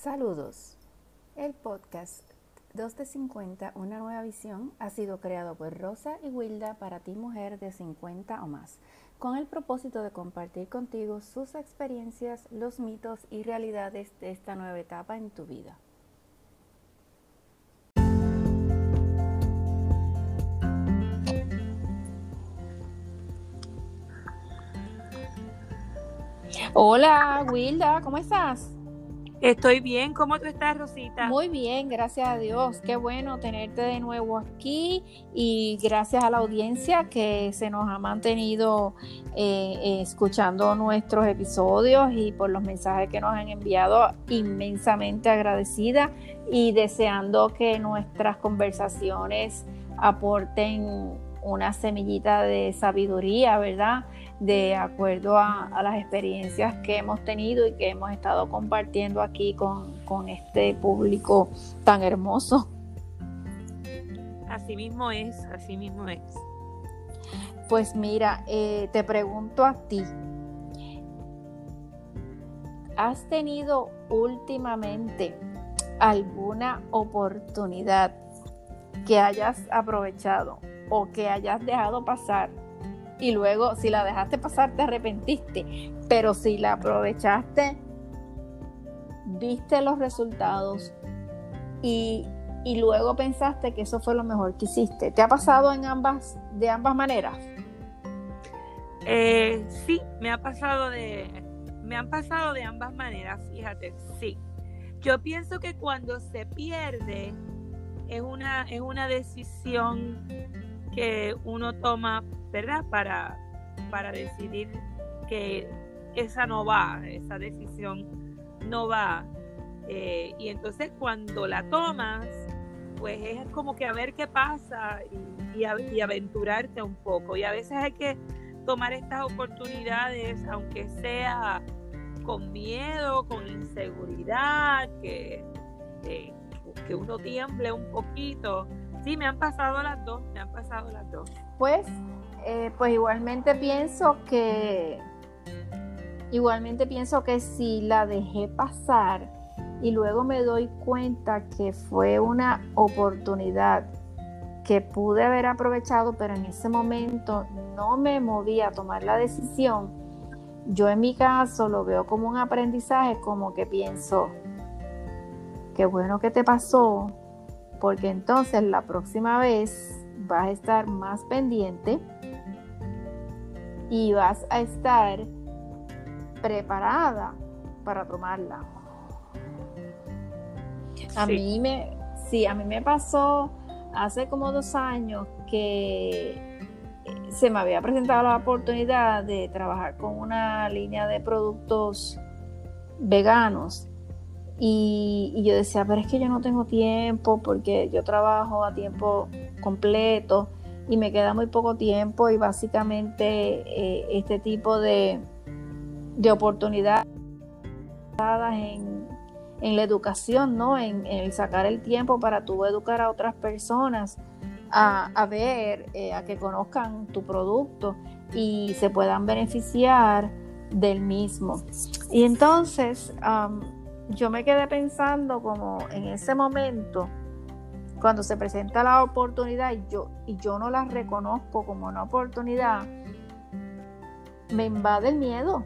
Saludos. El podcast 2 de 50, una nueva visión, ha sido creado por Rosa y Wilda para ti mujer de 50 o más, con el propósito de compartir contigo sus experiencias, los mitos y realidades de esta nueva etapa en tu vida. Hola, Wilda, ¿cómo estás? Estoy bien, ¿cómo tú estás, Rosita? Muy bien, gracias a Dios. Qué bueno tenerte de nuevo aquí y gracias a la audiencia que se nos ha mantenido eh, escuchando nuestros episodios y por los mensajes que nos han enviado, inmensamente agradecida y deseando que nuestras conversaciones aporten una semillita de sabiduría, ¿verdad? de acuerdo a, las experiencias que hemos tenido y que hemos estado compartiendo aquí con, este público tan hermoso. Así mismo es, así mismo es. Pues mira, eh, te pregunto a ti, ¿has tenido últimamente alguna oportunidad que hayas aprovechado o que hayas dejado pasar y luego si la dejaste pasar te arrepentiste, pero si la aprovechaste, viste los resultados y, luego pensaste que eso fue lo mejor que hiciste. ¿Te ha pasado en ambas, de ambas maneras? Eh, sí, me ha pasado de, me han pasado de ambas maneras, fíjate, sí. Yo pienso que cuando se pierde es una, es una decisión que uno toma ¿verdad? Para, para decidir que esa no va, esa decisión no va. Eh, y entonces cuando la tomas, pues es como que a ver qué pasa y, y, aventurarte un poco. Y a veces hay que tomar estas oportunidades, aunque sea con miedo, con inseguridad, que, eh, que uno tiemble un poquito. Sí, me han pasado las dos, me han pasado las dos. Pues eh, pues igualmente pienso que igualmente pienso que si la dejé pasar y luego me doy cuenta que fue una oportunidad que pude haber aprovechado, pero en ese momento no me moví a tomar la decisión, yo en mi caso lo veo como un aprendizaje, como que pienso, qué bueno que te pasó, porque entonces la próxima vez vas a estar más pendiente y vas a estar preparada para tomarla. A mí me, sí, a mí me pasó hace como dos años que se me había presentado la oportunidad de trabajar con una línea de productos veganos y, yo decía, pero es que yo no tengo tiempo porque yo trabajo a tiempo completo y me queda muy poco tiempo y básicamente eh, este tipo de, de oportunidades en, en, la educación, ¿no? En, el sacar el tiempo para tú educar a otras personas a, ver, eh, a que conozcan tu producto y se puedan beneficiar del mismo. Y entonces yo me quedé pensando como en ese momento, cuando se presenta la oportunidad y yo, y yo no la reconozco como una oportunidad, me invade el miedo.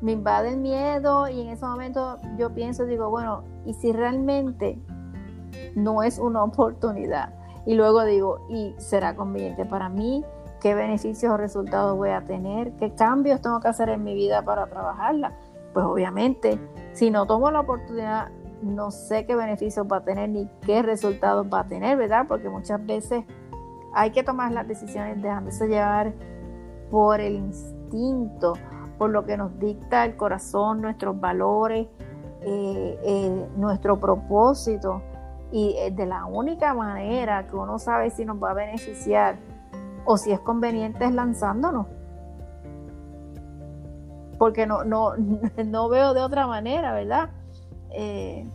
Me invade el miedo y en ese momento yo pienso, digo, bueno, ¿y si realmente no es una oportunidad? Y luego digo, ¿y será conveniente para mí? ¿Qué beneficios o resultados voy a tener? ¿Qué cambios tengo que hacer en mi vida para trabajarla? Pues obviamente, si no tomo la oportunidad no sé qué beneficios va a tener ni qué resultados va a tener, ¿verdad? Porque muchas veces hay que tomar las decisiones dejándose llevar por el instinto, por lo que nos dicta el corazón, nuestros valores, eh, eh, nuestro propósito. Y de la única manera que uno sabe si nos va a beneficiar o si es conveniente es lanzándonos. Porque no, no, no veo de otra manera, ¿verdad? Eh,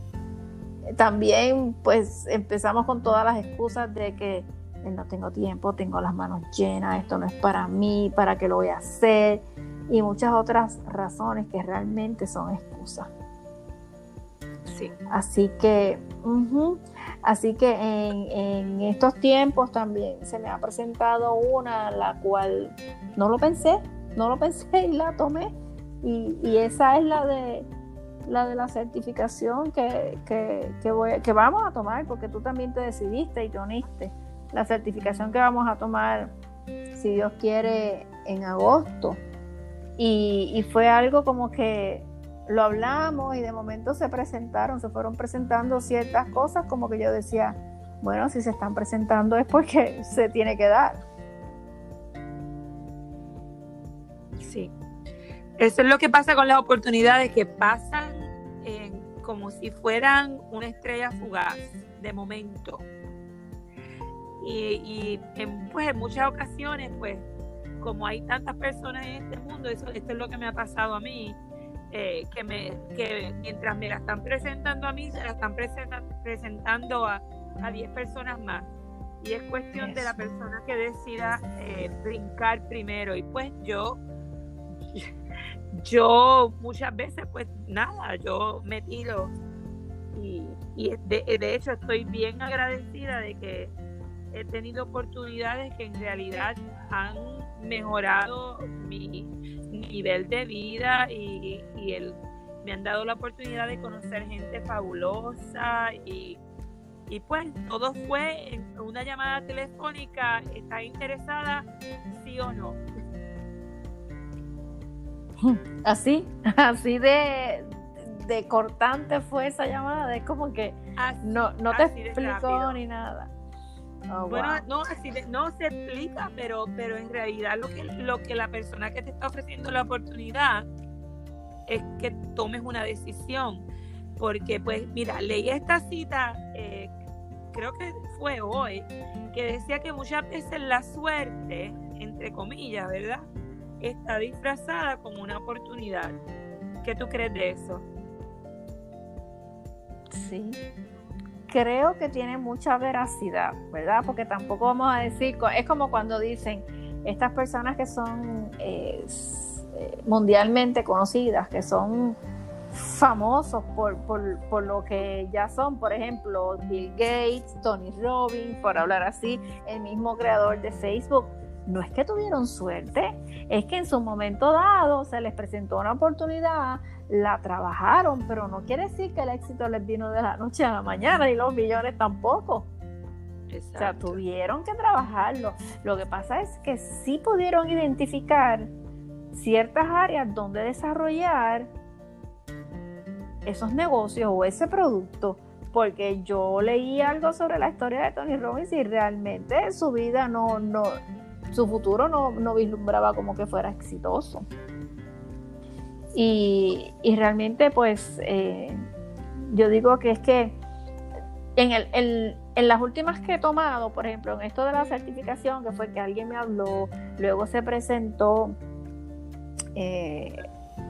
también pues empezamos con todas las excusas de que eh, no tengo tiempo, tengo las manos llenas, esto no es para mí, para qué lo voy a hacer y muchas otras razones que realmente son excusas. Sí. Así que, así que en, estos tiempos también se me ha presentado una la cual no lo pensé, no lo pensé y la tomé. Y, y esa es la de la de la certificación que, que, que, que vamos a tomar, porque tú también te decidiste y te uniste. La certificación que vamos a tomar, si Dios quiere, en agosto. Y, y fue algo como que lo hablamos y de momento se presentaron, se fueron presentando ciertas cosas como que yo decía, bueno, si se están presentando es porque se tiene que dar. Eso es lo que pasa con las oportunidades que pasan como si fueran una estrella fugaz de momento. Y, en, pues en muchas ocasiones, pues como hay tantas personas en este mundo, eso, esto es lo que me ha pasado a mí, eh, que, me, que mientras me la están presentando a mí, se la están presentando a, a 10 personas más. Y es cuestión de la persona que decida eh, brincar primero. Y pues yo, yo muchas veces, pues nada, yo me tiro. Y, y de, de hecho estoy bien agradecida de que he tenido oportunidades que en realidad han mejorado mi nivel de vida y, el, me han dado la oportunidad de conocer gente fabulosa y, y pues todo fue una llamada telefónica, ¿está interesada? Sí o no. Así, así de, de cortante fue esa llamada, es como que no, no te explicó ni nada. Oh, bueno, no, así no se explica, pero, pero en realidad lo que, lo que la persona que te está ofreciendo la oportunidad es que tomes una decisión. Porque, pues, mira, leí esta cita, eh, creo que fue hoy, que decía que muchas veces la suerte, entre comillas, ¿verdad? Está disfrazada como una oportunidad. ¿Qué tú crees de eso? Sí, creo que tiene mucha veracidad, ¿verdad? Porque tampoco vamos a decir, es como cuando dicen, estas personas que son eh, eh, mundialmente conocidas, que son famosos por, por, lo que ya son, por ejemplo, Bill Gates, Tony Robbins, por hablar así, el mismo creador de Facebook, no es que tuvieron suerte, es que en su momento dado se les presentó una oportunidad la trabajaron, pero no quiere decir que el éxito les vino de la noche a la mañana y los millones tampoco. O sea, tuvieron que trabajarlo. Lo que pasa es que sí pudieron identificar ciertas áreas donde desarrollar esos negocios o ese producto, porque yo leí algo sobre la historia de Tony Robbins y realmente su vida no, no, su futuro no, no vislumbraba como que fuera exitoso. Y, realmente pues eh, yo digo que es que en, el, en las últimas que he tomado, por ejemplo, en esto de la certificación, que fue que alguien me habló, luego se presentó eh,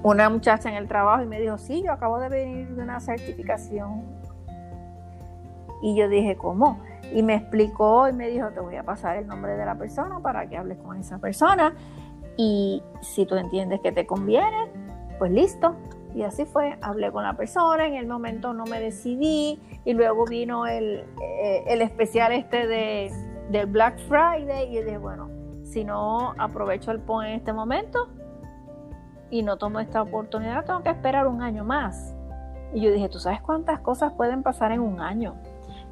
una muchacha en el trabajo y me dijo, sí, yo acabo de venir de una certificación. Y yo dije, ¿cómo? Y me explicó y me dijo, te voy a pasar el nombre de la persona para que hables con esa persona. Y si tú entiendes que te conviene, pues listo. Y así fue, hablé con la persona, en el momento no me decidí y luego vino el, eh, el especial este de, del Black Friday y yo dije, bueno, si no aprovecho el PON en este momento y no tomo esta oportunidad, tengo que esperar un año más. Y yo dije, ¿tú sabes cuántas cosas pueden pasar en un año?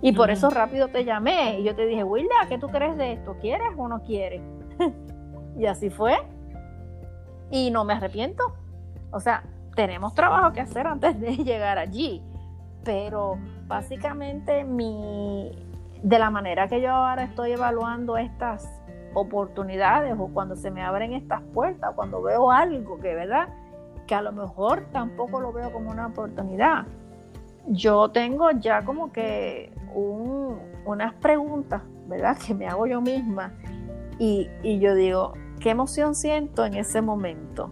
Y por eso rápido te llamé y yo te dije, Wilda, ¿qué tú crees de esto? ¿Quieres o no quieres? y así fue. Y no me arrepiento. O sea, tenemos trabajo que hacer antes de llegar allí, pero básicamente mi, de la manera que yo ahora estoy evaluando estas oportunidades o cuando se me abren estas puertas, cuando veo algo que, ¿verdad? Que a lo mejor tampoco lo veo como una oportunidad. Yo tengo ya como que unas preguntas, ¿verdad? Que me hago yo misma y, y yo digo, ¿qué emoción siento en ese momento?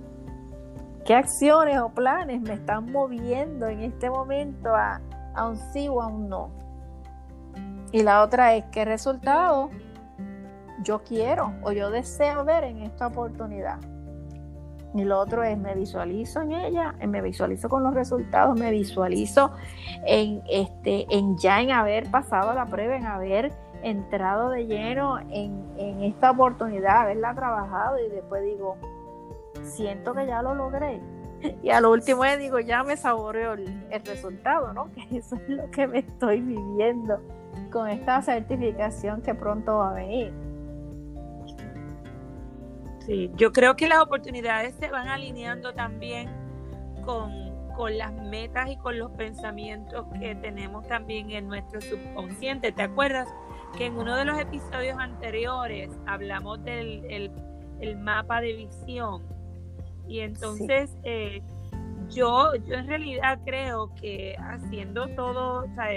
¿Qué acciones o planes me están moviendo en este momento a, un sí o a un no? Y la otra es, ¿qué resultado yo quiero o yo deseo ver en esta oportunidad? Y lo otro es, me visualizo en ella, me visualizo con los resultados, me visualizo en, este, en ya en haber pasado la prueba, en haber entrado de lleno en, en esta oportunidad, haberla trabajado y después digo, siento que ya lo logré. Y a lo último digo, ya me saboreo el resultado, ¿no? Que eso es lo que me estoy viviendo con esta certificación que pronto va a venir. Sí, yo creo que las oportunidades se van alineando también con, las metas y con los pensamientos que tenemos también en nuestro subconsciente. ¿Te acuerdas que en uno de los episodios anteriores hablamos del el, mapa de visión? Y entonces eh, yo, yo en realidad creo que haciendo todo, o sea,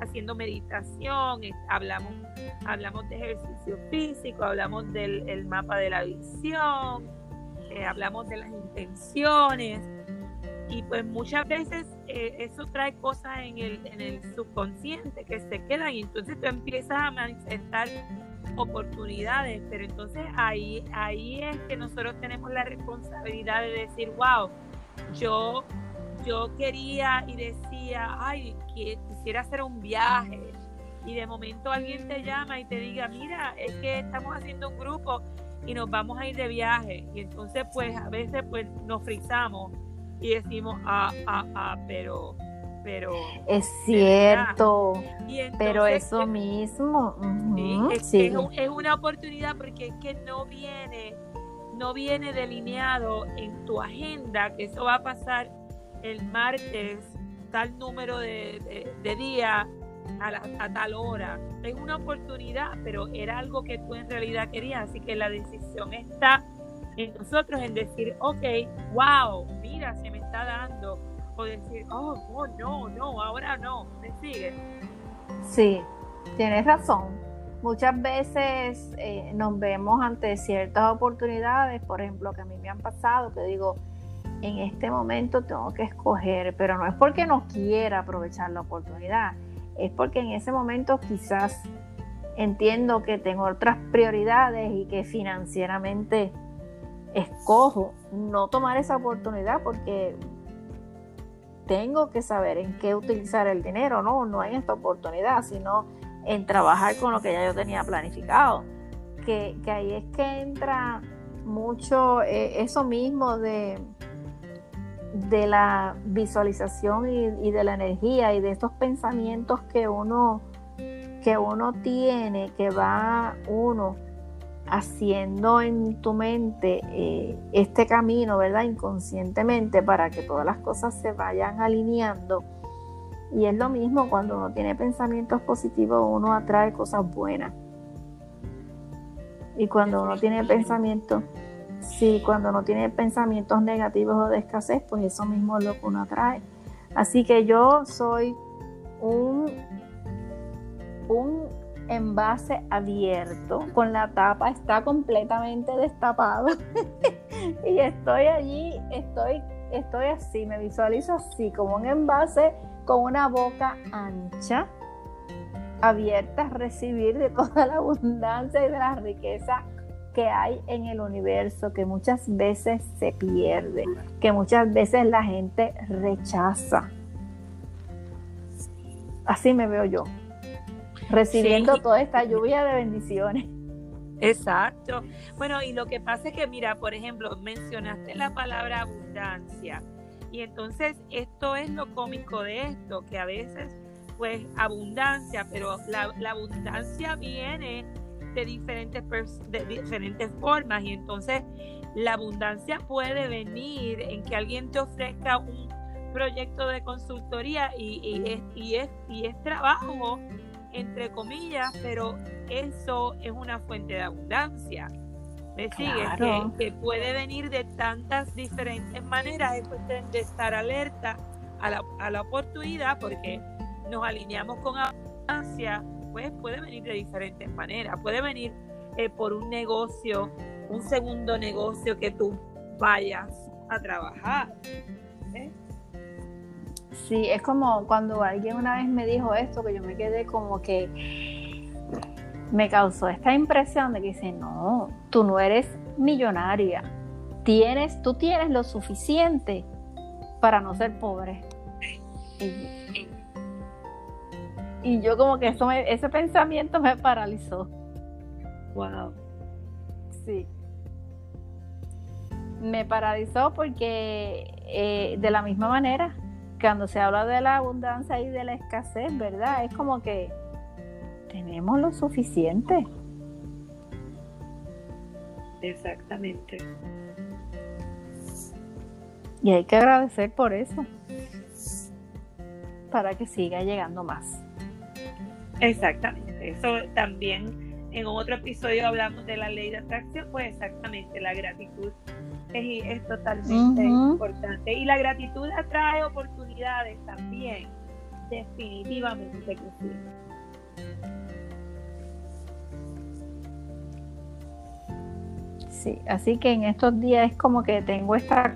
haciendo meditación, hablamos, hablamos de ejercicio físico, hablamos del mapa de la visión, eh, hablamos de las intenciones. Y pues muchas veces eh, eso trae cosas en el, en el subconsciente que se quedan. Y entonces tú empiezas a manifestar oportunidades, pero entonces ahí, ahí es que nosotros tenemos la responsabilidad de decir, wow, yo yo quería y decía, ay, quisiera hacer un viaje. Y de momento alguien te llama y te diga, mira, es que estamos haciendo un grupo y nos vamos a ir de viaje. Y entonces, pues, a veces, pues, nos frizamos y decimos, ah, ah, ah, pero, pero... Es cierto, pero eso mismo. es, es una oportunidad porque es que no viene no viene delineado en tu agenda que eso va a pasar el martes tal número de, de, día a, tal hora. Es una oportunidad, pero era algo que tú en realidad querías, así que la decisión está en nosotros en decir, ok, wow, mira, se me está dando, o decir, oh, oh no, no, ahora no, me sigue. Sí, tienes razón. Muchas veces eh, nos vemos ante ciertas oportunidades, por ejemplo, que a mí me han pasado, que digo, en este momento tengo que escoger, pero no es porque no quiera aprovechar la oportunidad, es porque en ese momento quizás entiendo que tengo otras prioridades y que financieramente escojo no tomar esa oportunidad porque tengo que saber en qué utilizar el dinero, no, no en esta oportunidad, sino en trabajar con lo que ya yo tenía planificado. Que, ahí es que entra mucho eh, eso mismo de de la visualización y, de la energía y de estos pensamientos que uno que uno tiene, que va uno haciendo en tu mente eh, este camino, ¿verdad? Inconscientemente para que todas las cosas se vayan alineando. Y es lo mismo cuando uno tiene pensamientos positivos, uno atrae cosas buenas. Y cuando uno tiene pensamientos Sí, cuando no tiene pensamientos negativos o de escasez, pues eso mismo es lo que uno atrae. Así que yo soy un, un envase abierto, con la tapa está completamente destapado. y estoy allí, estoy, estoy así, me visualizo así, como un envase con una boca ancha, abierta a recibir de toda la abundancia y de la riqueza que hay en el universo que muchas veces se pierde, que muchas veces la gente rechaza. Así me veo yo, recibiendo toda esta lluvia de bendiciones. Exacto. Bueno, y lo que pasa es que, mira, por ejemplo, mencionaste la palabra abundancia. Y entonces esto es lo cómico de esto, que a veces, pues, abundancia, pero la, la abundancia viene de diferentes, de diferentes formas y entonces la abundancia puede venir en que alguien te ofrezca un proyecto de consultoría y, es, y, es, y es trabajo, entre comillas, pero eso es una fuente de abundancia. ¿Me sigue? Que, puede venir de tantas diferentes maneras, es cuestión de estar alerta a la, a la oportunidad porque nos alineamos con abundancia pues puede venir de diferentes maneras. Puede venir eh, por un negocio, un segundo negocio que tú vayas a trabajar. ¿eh? Sí, es como cuando alguien una vez me dijo esto, que yo me quedé como que me causó esta impresión de que dice, no, tú no eres millonaria, tienes, tú tienes lo suficiente para no ser pobre. Y, yo como que eso ese pensamiento me paralizó. Wow. Sí. Me paralizó porque eh, de la misma manera, cuando se habla de la abundancia y de la escasez, ¿verdad? Es como que tenemos lo suficiente. Exactamente. Y hay que agradecer por eso, para que siga llegando más. Exactamente, eso también en otro episodio hablamos de la ley de atracción, pues exactamente, la gratitud es, totalmente importante. Y la gratitud atrae oportunidades también, definitivamente que sí. Sí, así que en estos días es como que tengo esta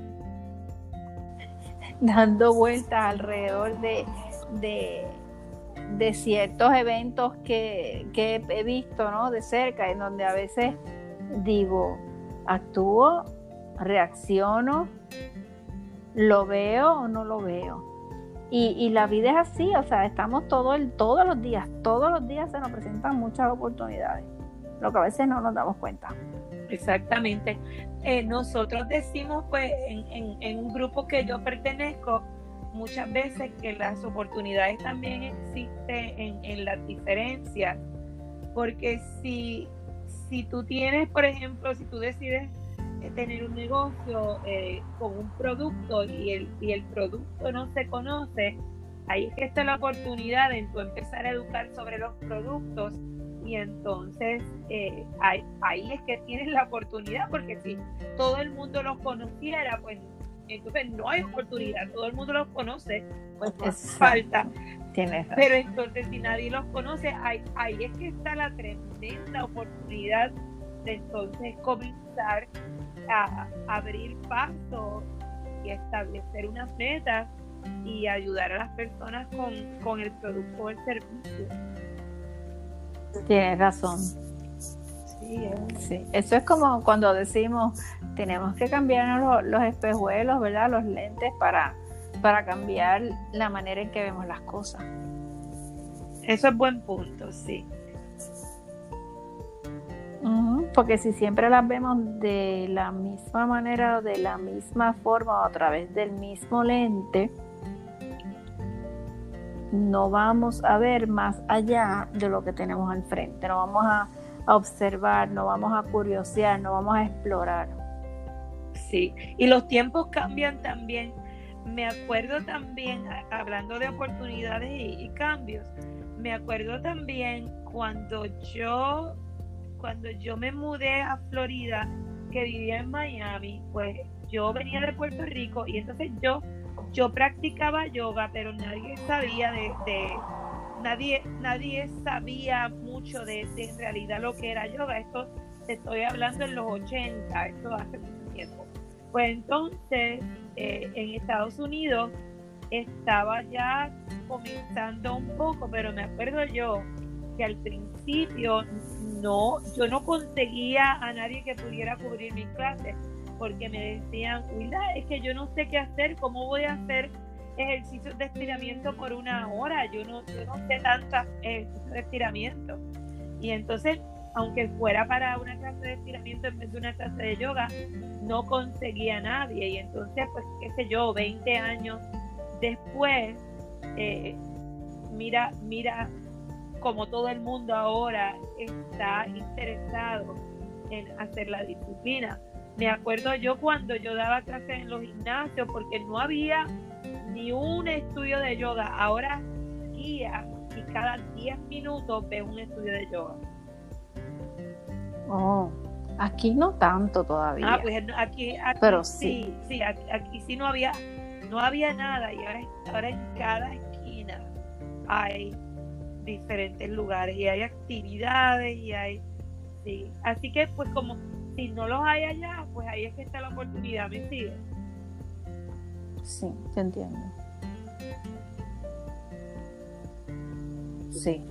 dando vueltas alrededor de, de, ciertos eventos que, que, he visto ¿no? de cerca, en donde a veces digo, actúo, reacciono, lo veo o no lo veo. Y, y, la vida es así, o sea, estamos todo el, todos los días, todos los días se nos presentan muchas oportunidades, lo que a veces no nos damos cuenta. Exactamente. Eh, nosotros decimos, pues, en, un grupo que yo pertenezco, muchas veces que las oportunidades también existen en, las diferencias, porque si, si tú tienes, por ejemplo, si tú decides eh, tener un negocio eh, con un producto y el, y el producto no se conoce, ahí es que está la oportunidad de tú empezar a educar sobre los productos y entonces eh, ahí, es que tienes la oportunidad, porque si todo el mundo los conociera, pues entonces no hay oportunidad, todo el mundo los conoce, pues falta. Tienes Pero entonces si nadie los conoce, ahí, ahí es que está la tremenda oportunidad de entonces comenzar a abrir paso y establecer unas metas y ayudar a las personas con, con el producto o el servicio. Tienes razón. Sí, Eso es como cuando decimos, tenemos que cambiar los, espejuelos, ¿verdad? Los lentes para, para cambiar la manera en que vemos las cosas. Eso es buen punto, sí. porque si siempre las vemos de la misma manera o de la misma forma o a través del mismo lente, no vamos a ver más allá de lo que tenemos al frente, no vamos a, observar, no vamos a curiosear, no vamos a explorar. Sí, y los tiempos cambian también. Me acuerdo también, hablando de oportunidades y, cambios, me acuerdo también cuando yo, cuando yo me mudé a Florida, que vivía en Miami, pues yo venía de Puerto Rico y entonces yo yo practicaba yoga, pero nadie sabía de, nadie, nadie sabía mucho de, en realidad lo que era yoga. Esto te estoy hablando en los 80, esto hace mucho tiempo. Pues entonces, eh, en Estados Unidos estaba ya comenzando un poco, pero me acuerdo yo que al principio no, yo no conseguía a nadie que pudiera cubrir mis clases porque me decían, Wilda, es que yo no sé qué hacer, ¿cómo voy a hacer ejercicios de estiramiento por una hora? Yo no, no sé tantos ejercicios de estiramiento. Y entonces, aunque fuera para una clase de estiramiento en vez de una clase de yoga, no conseguía a nadie. Y entonces, pues, qué sé yo, 20 años después, eh, mira, mira como todo el mundo ahora está interesado en hacer la disciplina. Me acuerdo yo cuando yo daba clases en los gimnasios porque no había ni un estudio de yoga. Ahora guía y cada 10 minutos ve un estudio de yoga. Oh, aquí no tanto todavía. Ah, pues aquí, Pero sí, sí, aquí, sí no había, no había nada y ahora, ahora en cada esquina hay diferentes lugares y hay actividades y hay, sí. Así que pues como si no los hay allá, pues ahí es que está la oportunidad, ¿me sigue? Sí, te entiendo. Sí.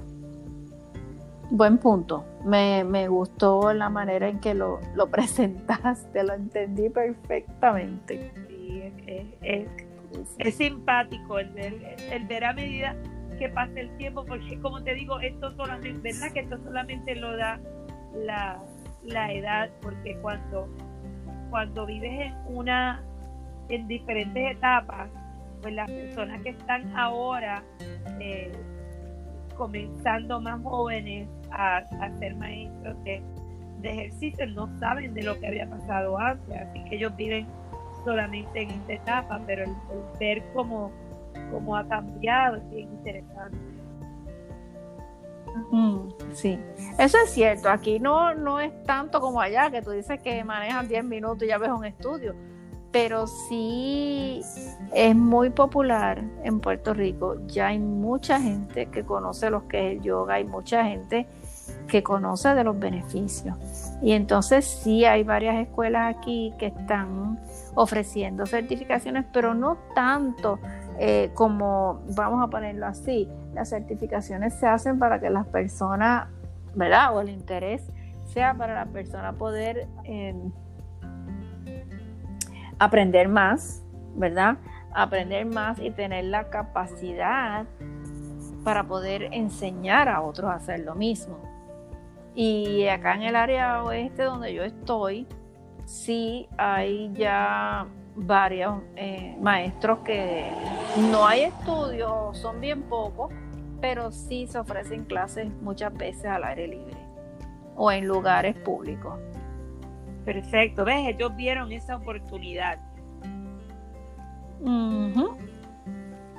Buen punto. Me, gustó la manera en que lo, lo presentaste, lo entendí perfectamente. Sí, es, es, simpático el ver, el ver a medida que pase el tiempo, porque como te digo, esto solamente, ¿verdad? Que esto solamente lo da la, la edad, porque cuando, cuando vives en una, en diferentes etapas, pues las personas que están ahora eh, comenzando más jóvenes a, ser maestros de, ejercicio no saben de lo que había pasado antes, así que ellos viven solamente en esta etapa, pero el, ver cómo, cómo ha cambiado es bien interesante. sí, eso es cierto. Aquí no, no es tanto como allá, que tú dices que manejan 10 minutos y ya ves un estudio pero sí es muy popular en Puerto Rico. Ya hay mucha gente que conoce lo que es el yoga, hay mucha gente que conoce de los beneficios. Y entonces sí hay varias escuelas aquí que están ofreciendo certificaciones, pero no tanto eh, como, vamos a ponerlo así, las certificaciones se hacen para que las personas, ¿verdad? O el interés sea para la persona poder... Eh, aprender más, ¿verdad? Aprender más y tener la capacidad para poder enseñar a otros a hacer lo mismo. Y acá en el área oeste donde yo estoy, sí hay ya varios eh, maestros que no hay estudios, son bien pocos, pero sí se ofrecen clases muchas veces al aire libre o en lugares públicos. Perfecto, ¿ves? Ellos vieron esa oportunidad.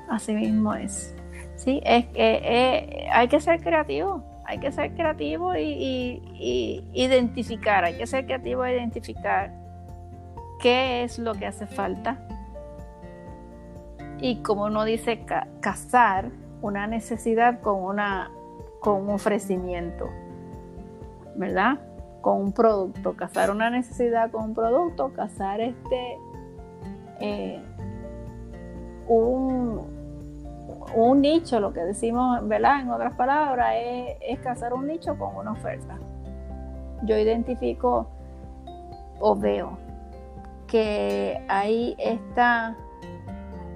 Así mismo es. Sí, es que eh, hay que ser creativo, hay que ser creativo y, identificar, hay que ser creativo e identificar qué es lo que hace falta. Y como uno dice, casar una necesidad con, una, con un ofrecimiento, ¿verdad? Con un producto, casar una necesidad con un producto, casar este eh, un, un, nicho, lo que decimos, ¿verdad? En otras palabras, es, es casar un nicho con una oferta. Yo identifico o veo que hay esta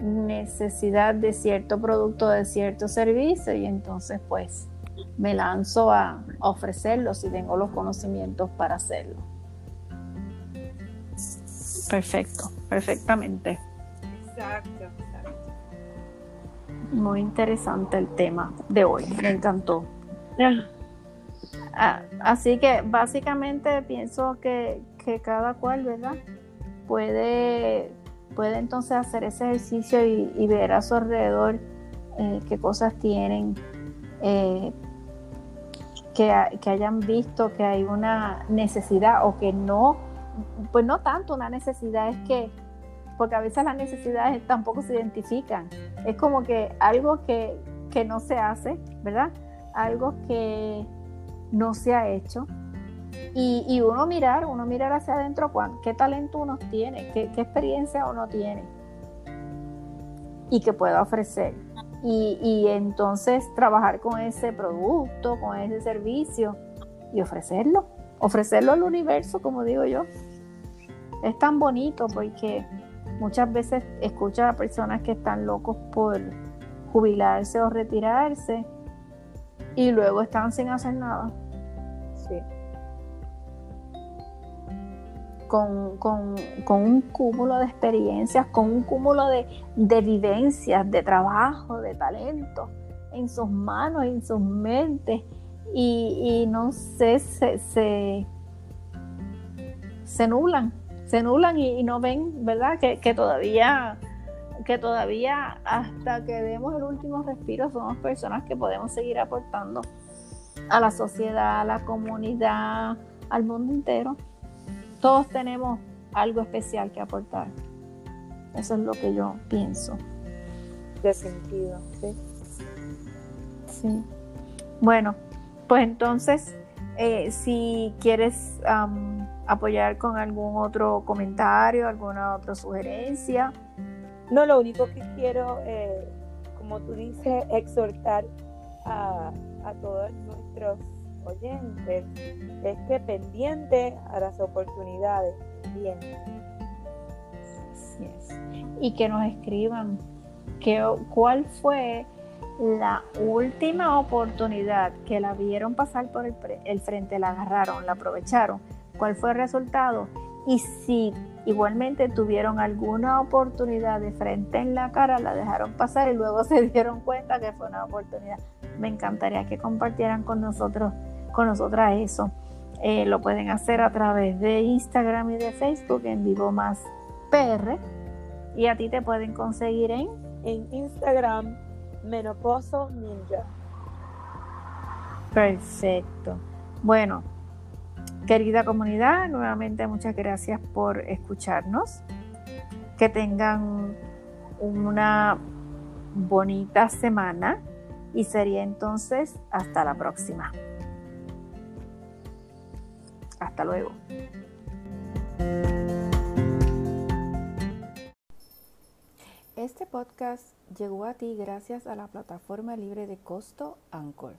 necesidad de cierto producto, de cierto servicio, y entonces pues me lanzo a, ofrecerlo si tengo los conocimientos para hacerlo. Perfecto, perfectamente. Exacto, exacto. Muy interesante el tema de hoy, me encantó. Ah, así que básicamente pienso que, cada cual, ¿verdad? Puede, puede entonces hacer ese ejercicio y, ver a su alrededor eh, qué cosas tienen eh, que, hayan visto que hay una necesidad o que no, pues no tanto una necesidad, es que, porque a veces las necesidades tampoco se identifican, es como que algo que, que no se hace, ¿verdad? Algo que no se ha hecho. Y, y uno mirar, uno mirar hacia adentro qué talento uno tiene, qué, qué experiencia uno tiene y que pueda ofrecer y, entonces trabajar con ese producto, con ese servicio y ofrecerlo, ofrecerlo al universo, como digo yo. Es tan bonito porque muchas veces escucho a personas que están locos por jubilarse o retirarse y luego están sin hacer nada. Con, un cúmulo de experiencias, con un cúmulo de, vivencias, de trabajo, de talento en sus manos, en sus mentes. Y, no sé, se, se, nublan, se nublan y, no ven, ¿verdad? Que, que, todavía que todavía hasta que demos el último respiro somos personas que podemos seguir aportando a la sociedad, a la comunidad, al mundo entero todos tenemos algo especial que aportar. Eso es lo que yo pienso. De sentido, sí. Sí. Bueno, pues entonces, eh, si quieres apoyar con algún otro comentario, alguna otra sugerencia. No, lo único que quiero, eh, como tú dices, exhortar a, a todos nuestros oyentes es que pendiente a las oportunidades es. Y que nos escriban que, cuál fue la última oportunidad que la vieron pasar por el frente, la agarraron, la aprovecharon, cuál fue el resultado y si igualmente tuvieron alguna oportunidad de frente en la cara, la dejaron pasar y luego se dieron cuenta que fue una oportunidad. Me encantaría que compartieran con nosotros, con nosotras eso. Eh, lo pueden hacer a través de Instagram y de Facebook en Vivo Más PR. Y a ti te pueden conseguir en, en Instagram Menoposo Ninja. Perfecto. Bueno, querida comunidad, nuevamente muchas gracias por escucharnos. Que tengan una bonita semana y sería entonces hasta la próxima. Hasta luego. Este podcast llegó a ti gracias a la plataforma libre de costo Anchor.